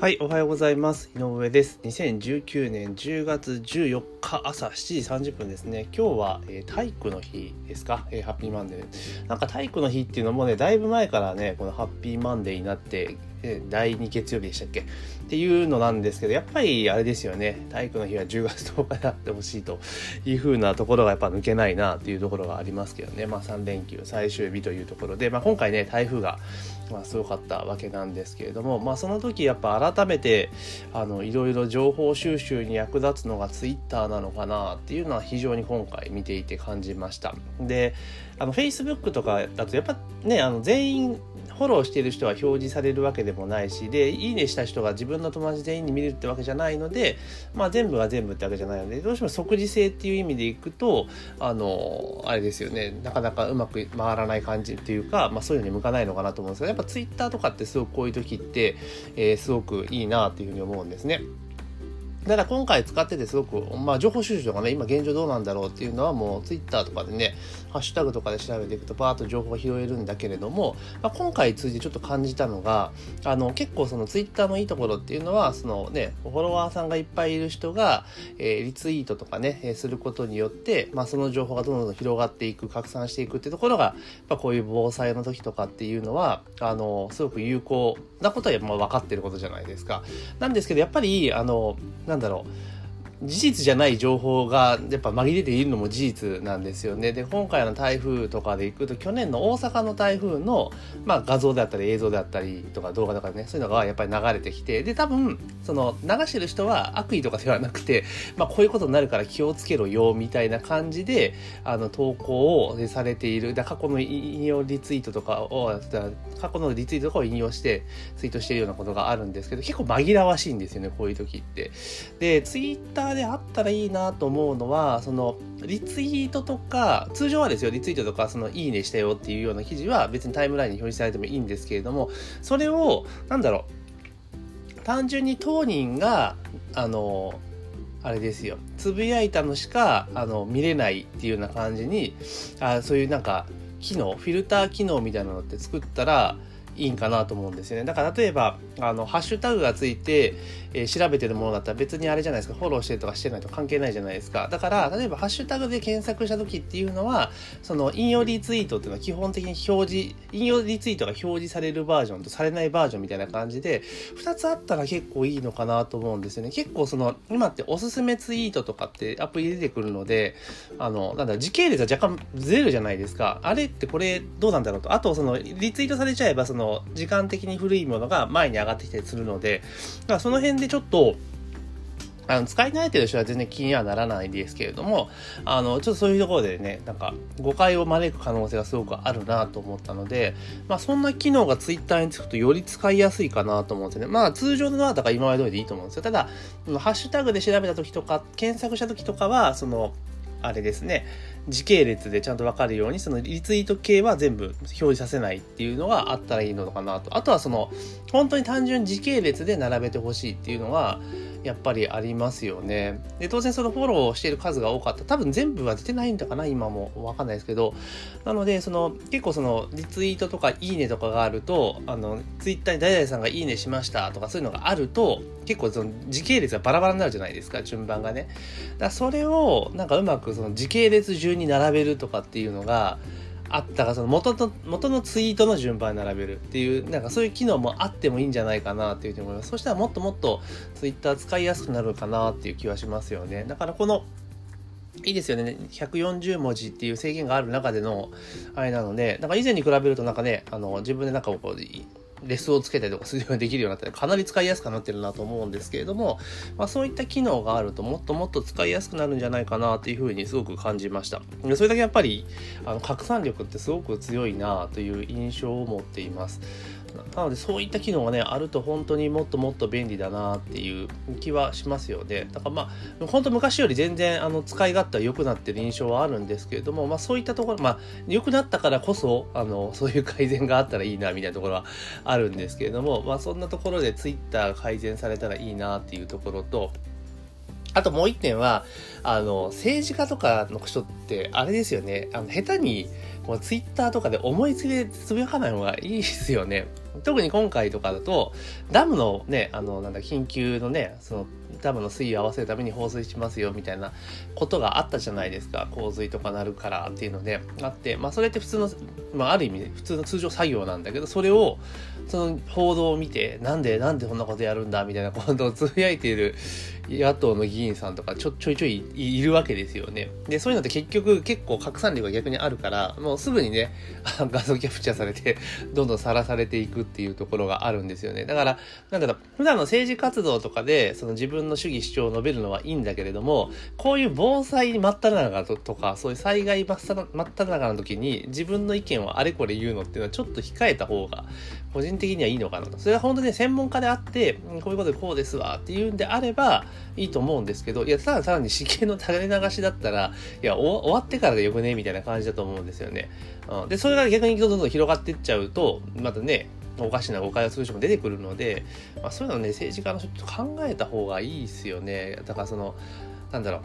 はい、おはようございます。井上です。2019年10月14日朝7時30分ですね。今日は、えー体育の日ですか、えーハッピーマンデー。なんか体育の日っていうのもね、だいぶ前からね、このハッピーマンデーになって、え第2月曜日でしたっけ？っていうのなんですけど、やっぱりあれですよね、体育の日は10月10日であってほしいという風なところがやっぱ抜けないなっていうところがありますけどね、まあ3連休最終日というところで、まあ今回ね、台風がまあ、すごかったわけなんですけれども、まあ、その時やっぱ改めてあのいろいろ情報収集に役立つのがツイッターなのかなっていうのは非常に今回見ていて感じました。であの Facebook とかだとやっぱねあの全員フォローしている人は表示されるわけでもないしでいいねした人が自分の友達全員に見れるってわけじゃないので、まあ、全部が全部ってわけじゃないのでどうしても即時性っていう意味でいくとあのあれですよねなかなかうまく回らない感じっていうか、まあ、そういうのに向かないのかなと思うんですけどやっぱ Twitter とかってすごくこういう時って、えーすごくいいなっていうふうに思うんですね。だから今回使っててすごく、まあ、情報収集とかね今現状どうなんだろうっていうのはもうツイッターとかでねハッシュタグとかで調べていくとパーッと情報が拾えるんだけれども、まあ、今回通じてちょっと感じたのがあの結構そのツイッターのいいところっていうのはそのねフォロワーさんがいっぱいいる人が、えーリツイートとかね、えーすることによって、まあ、その情報がどんどん広がっていく拡散していくっていうところがやっぱこういう防災の時とかっていうのはあのすごく有効なことはまあ分かってることじゃないですか。なんですけどやっぱりあのなんだろう。事実じゃない情報がやっぱ紛れているのも事実なんですよね。で今回の台風とかで行くと去年の大阪の台風の、まあ、画像であったり映像であったりとか動画とかねそういうのがやっぱり流れてきてで多分その流してる人は悪意とかではなくて、まあ、こういうことになるから気をつけろよみたいな感じであの投稿をされているだ過去の引用リツイートとかを過去のリツイートとかを引用してツイートしているようなことがあるんですけど結構紛らわしいんですよねこういう時って。でツイッターであったらいいなと思うのはそのリツイートとか通常はですよリツイートとかそのいいねしたよっていうような記事は別にタイムラインに表示されてもいいんですけれどもそれをなんだろう単純に当人があのあれですよつぶやいたのしかあの見れないっていうような感じにあそういうなんか機能フィルター機能みたいなのって作ったらいいんかなと思うんですよね。だから例えば、あの、ハッシュタグがついて、えー調べてるものだったら別にあれじゃないですか、フォローしてるとかしてないと関係ないじゃないですか。だから、例えばハッシュタグで検索した時っていうのは、その引用リツイートっていうのは基本的に表示、引用リツイートが表示されるバージョンとされないバージョンみたいな感じで、2つあったら結構いいのかなと思うんですよね。結構その、今っておすすめツイートとかってアプリ出てくるので、あの、なんだ、時系列が若干ずれるじゃないですか。あれってこれどうなんだろうと。あと、その、リツイートされちゃえば、その、時間的に古いものが前に上がってきたりするので、だからその辺でちょっと、あの使い慣れてる人は全然気にはならないですけれども、あの、ちょっとそういうところでね、なんか誤解を招く可能性がすごくあるなと思ったので、まあそんな機能がツイッターにつくとより使いやすいかなと思うんですね。まあ通常のはだか今まで通りでいいと思うんですよ。ただ、ハッシュタグで調べた時とか、検索した時とかは、その、あれですね、時系列でちゃんと分かるように、そのリツイート系は全部表示させないっていうのがあったらいいのかなと。あとはその、本当に単純時系列で並べてほしいっていうのは、やっぱりありますよね。で、当然そのフォローしている数が多かった。多分全部は出てないんだかな今もわかんないですけど。なので、その、結構その、リツイートとかいいねとかがあると、あの、ツイッターに誰々さんがいいねしましたとかそういうのがあると、結構その時系列がバラバラになるじゃないですか、順番がね。だそれを、なんかうまくその時系列順に並べるとかっていうのが、あったがその元の元のツイートの順番に並べるっていうなんかそういう機能もあってもいいんじゃないかなっていうふうに思います。そしたらもっともっとツイッター使いやすくなるかなっていう気はしますよね。だからこのいいですよね。140文字っていう制限がある中でのあれなのでなんか以前に比べるとなんかねあの自分でなんかこうレスをつけたりとかするようにできるようになったらかなり使いやすくなってるなと思うんですけれども、まあ、そういった機能があるともっともっと使いやすくなるんじゃないかなというふうにすごく感じました。それだけやっぱりあの拡散力ってすごく強いなという印象を持っています。なのでそういった機能がねあると本当にもっともっと便利だなっていう気はしますよね。だからまあ本当昔より全然あの使い勝手は良くなってる印象はあるんですけれども、まあ、そういったところまあ良くなったからこそあのそういう改善があったらいいなみたいなところはあるんですけれども、まあ、そんなところで Twitter 改善されたらいいなっていうところとあともう一点は、あの、政治家とかの人って、あれですよね、あの、下手にもうツイッターとかで思いつきでつぶやかない方がいいですよね。特に今回とかだと、ダムのね、あの、なんだ、緊急のね、その、ダムの水位を合わせるために放水しますよみたいなことがあったじゃないですか洪水とかなるからっていうのであってまあそれって普通の、まあ、ある意味普通の通常作業なんだけどそれをその報道を見てなんでなんでこんなことやるんだみたいなことをつぶやいている野党の議員さんとかちょちょいちょいいるわけですよね。でそういうのって結局結構拡散力が逆にあるからもうすぐにね画像キャプチャーされてどんどんさらされていくっていうところがあるんですよね。だからなんだろう普段の政治活動とかでその自分の主義主張を述べるのはいいんだけれどもこういう防災真っ只中とかそういう災害真っ只中の時に自分の意見をあれこれ言うのっていうのはちょっと控えた方が個人的にはいいのかなと。それは本当に専門家であってこういうことでこうですわっていうんであればいいと思うんですけど、いや、ただ単に死刑の垂れ流しだったら、いや、終わってからでよくねみたいな感じだと思うんですよね。で、それが逆にどんどん広がっていっちゃうと、またね、おかしな誤解をする人も出てくるので、まあ、そういうのね、政治家の人ちょっと考えた方がいいですよね。だからその、なんだろう。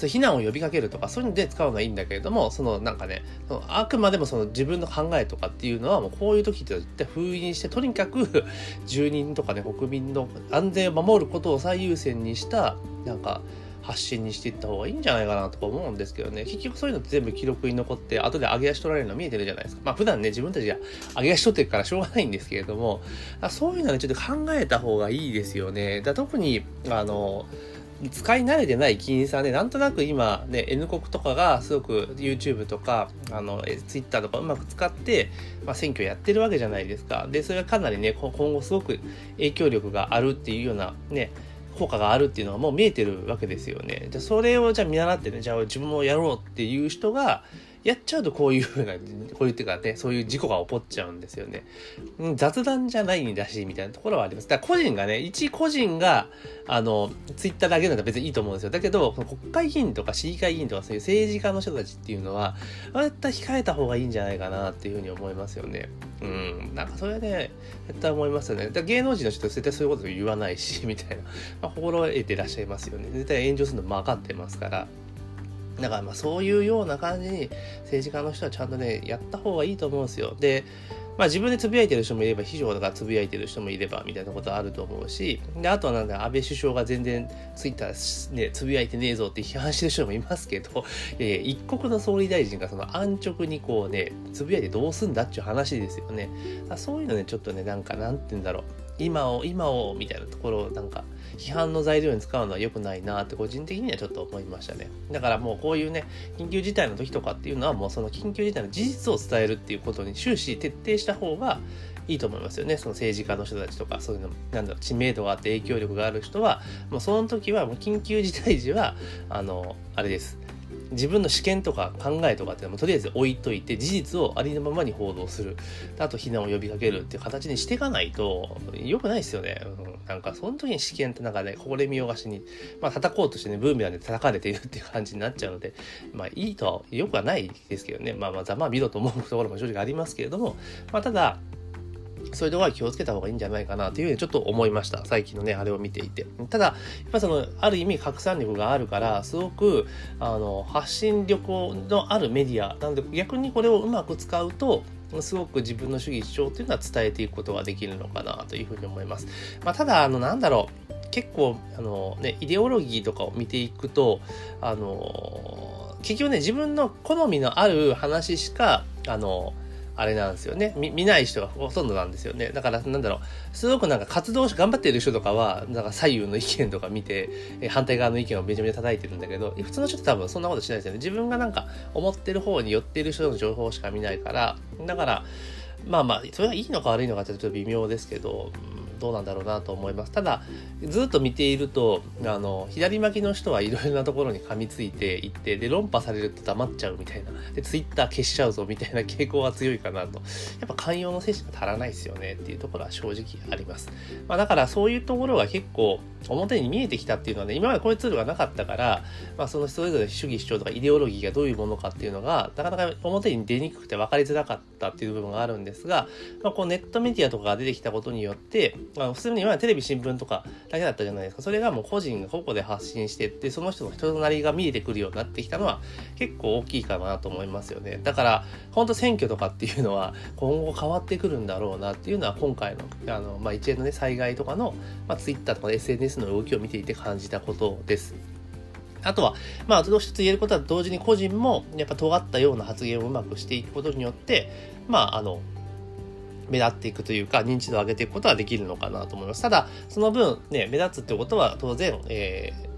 そう避難を呼びかけるとかそういうので使うのはいいんだけれどもそのなんかねあくまでもその自分の考えとかっていうのはもうこういう時って絶対封印してとにかく 住人とかね国民の安全を守ることを最優先にしたなんか発信にしていった方がいいんじゃないかなとか思うんですけどね。結局そういうのって全部記録に残って後で上げ足取られるの見えてるじゃないですか。まあ普段ね自分たちが上げ足取ってるからしょうがないんですけれどもそういうのはねちょっと考えた方がいいですよね。だ特にあの使い慣れてない議員さんで、なんとなく今ね、N 国とかがすごく YouTube とか、あの、Twitter とかうまく使って、まあ、選挙やってるわけじゃないですか。で、それがかなりね、今後すごく影響力があるっていうようなね、効果があるっていうのはもう見えてるわけですよね。じゃそれをじゃあ見習ってね、じゃあ自分もやろうっていう人が、やっちゃうとこういうふうな、こういうっていうかね、そういう事故が起こっちゃうんですよね。雑談じゃないんだし、みたいなところはあります。だから個人がね、一個人が、あの、ツイッターだけなら別にいいと思うんですよ。だけど、国会議員とか市議会議員とかそういう政治家の人たちっていうのは、絶対控えた方がいいんじゃないかなっていうふうに思いますよね。うん、なんかそれはね、絶対思いますよね。だ芸能人の人は絶対そういうこと言わないし、みたいな。まあ、心得てらっしゃいますよね。絶対炎上するのも分かってますから。だからまあそういうような感じに政治家の人はちゃんとね、やった方がいいと思うんですよ。で、まあ自分でつぶやいてる人もいれば、非常がつぶやいてる人もいれば、みたいなことあると思うし、で、あとはなんだ、安倍首相が全然ツイッターね、つぶやいてねえぞって批判してる人もいますけど、えー、一国の総理大臣がその安直にこうね、つぶやいてどうすんだっていう話ですよね。そういうのね、ちょっとね、なんか、なんて言うんだろう。今を、今を、みたいなところをなんか、批判の材料に使うのは良くないなって個人的にはちょっと思いましたね。だからもうこういうね、緊急事態の時とかっていうのはもうその緊急事態の事実を伝えるっていうことに終始徹底した方がいいと思いますよね。その政治家の人たちとか、そういうの、なんだろう、知名度があって影響力がある人は、もうその時はもう緊急事態時は、あの、あれです。自分の試験とか考えとかってもとりあえず置いといて事実をありのままに報道する。あと避難を呼びかけるっていう形にしていかないと良くないですよね、うん、なんかその時に試験ってなんかねこれ見よがしにまあ叩こうとしてねブーメランで叩かれているっていう感じになっちゃうのでまあいいとはよくはないですけどね。まあまあざまあ見ろと思うところも正直ありますけれどもまあただそういうとこは気をつけた方がいいんじゃないかなというふうにちょっと思いました。最近のね、あれを見ていて。ただ、やっぱその、ある意味拡散力があるから、すごく、あの、発信力のあるメディア。なので、逆にこれをうまく使うと、すごく自分の主義主張というのは伝えていくことができるのかなというふうに思います。まあ、ただ、あの、なんだろう。結構、あの、ね、イデオロギーとかを見ていくと、あの、結局ね、自分の好みのある話しか、あの、あれなんですよね。見ない人がほとんどなんですよね。だからなんだろう。すごくなんか活動し頑張っている人とかはなんか左右の意見とか見て反対側の意見をめちゃめちゃ叩いてるんだけど普通の人って多分そんなことしないですよね。自分がなんか思ってる方に寄っている人の情報しか見ないからだからまあまあそれがいいのか悪いのかってちょっと微妙ですけど、どうなんだろうなと思います。ただ、ずっと見ていると、あの、左巻きの人はいろいろなところに噛みついていって、で、論破されると黙っちゃうみたいな。で、ツイッター消しちゃうぞみたいな 傾向が強いかなと。やっぱ寛容の精神が足らないですよねっていうところは正直あります。まあだからそういうところが結構表に見えてきたっていうのはね、今までこういうツールがなかったから、まあそのそれぞれ主義主張とかイデオロギーがどういうものかっていうのが、なかなか表に出にくくて分かりづらかったっていう部分があるんですが、まあこうネットメディアとかが出てきたことによって、まあ普通に今テレビ新聞とかだけだったじゃないですか。それがもう個人が個々で発信してってその人の人となりが見えてくるようになってきたのは結構大きいかなと思いますよね。だから本当選挙とかっていうのは今後変わってくるんだろうなっていうのは今回のあの、まあ、一連のね災害とかの、まあ、Twitter とか SNS の動きを見ていて感じたことです。あとは、まあ、一つ言えることは同時に個人もやっぱ尖ったような発言をうまくしていくことによって、まあ、あの、目立っていくというか、認知度を上げていくことはできるのかなと思います。ただ、その分、ね、目立つってことは当然、えー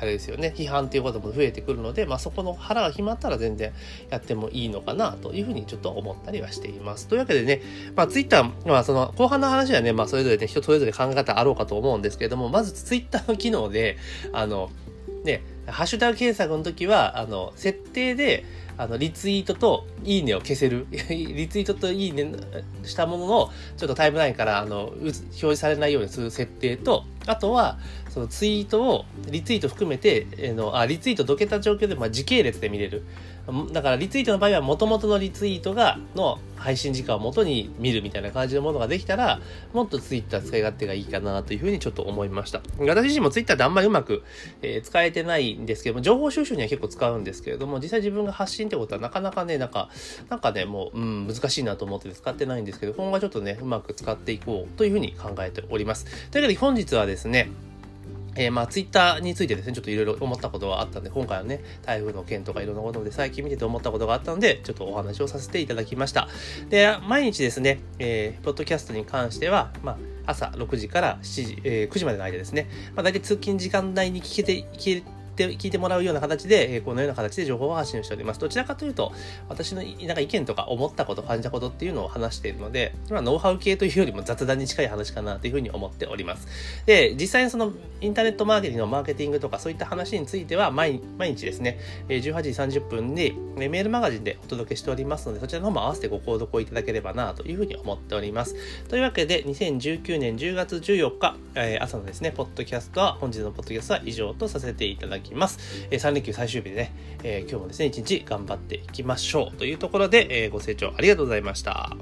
あれですよね批判っていうことも増えてくるので、まあ、そこの腹が決まったら全然やってもいいのかなというふうにちょっと思ったりはしています。というわけでね、まあ、ツイッター、まあ、その後半の話はね、まあ、それぞれね人それぞれ考え方あろうかと思うんですけれどもまずツイッターの機能であのねハッシュタグ検索の時はあの設定であの、リツイートといいねを消せる。リツイートといいねしたものの、ちょっとタイムラインから、あの、表示されないようにする設定と、あとは、そのツイートを、リツイート含めて、えの、あ、リツイートどけた状況で、まあ、時系列で見れる。だからリツイートの場合は元々のリツイートがの配信時間を元に見るみたいな感じのものができたらもっとツイッター使い勝手がいいかなというふうにちょっと思いました。私自身もツイッターであんまりうまく、えー、使えてないんですけども情報収集には結構使うんですけれども実際自分が発信ってことはなかなかねなんかなんかねもう、うん、難しいなと思って使ってないんですけど今後はちょっとねうまく使っていこうというふうに考えております。というわけで本日はですねえー、まあ、ツイッターについてですね、ちょっといろいろ思ったことがあったんで、今回はね、台風の件とかいろんなことで最近見てて思ったことがあったので、ちょっとお話をさせていただきました。で、毎日ですね、えー、ポッドキャストに関しては、まあ、朝6時から7時、えー、9時までの間ですね、まあ、大体通勤時間内に聞けて、聞けって聞いてもらうような形で、えこのような形で情報を発信しております。どちらかというと、私のなんか意見とか思ったこと、感じたことっていうのを話しているので、まあ、ノウハウ系というよりも雑談に近い話かなというふうに思っております。で、実際にそのインターネットマーケティングのマーケティングとかそういった話については毎日ですね、18時30分にメールマガジンでお届けしておりますので、そちらの方も合わせてご購読をいただければなというふうに思っております。というわけで、2019年10月14日、え朝のですね、ポッドキャストは、本日のポッドキャストは以上とさせていただきます。きますえ3連休最終日でね、えー、今日もですね、一日頑張っていきましょうというところで、えー、ご清聴ありがとうございました。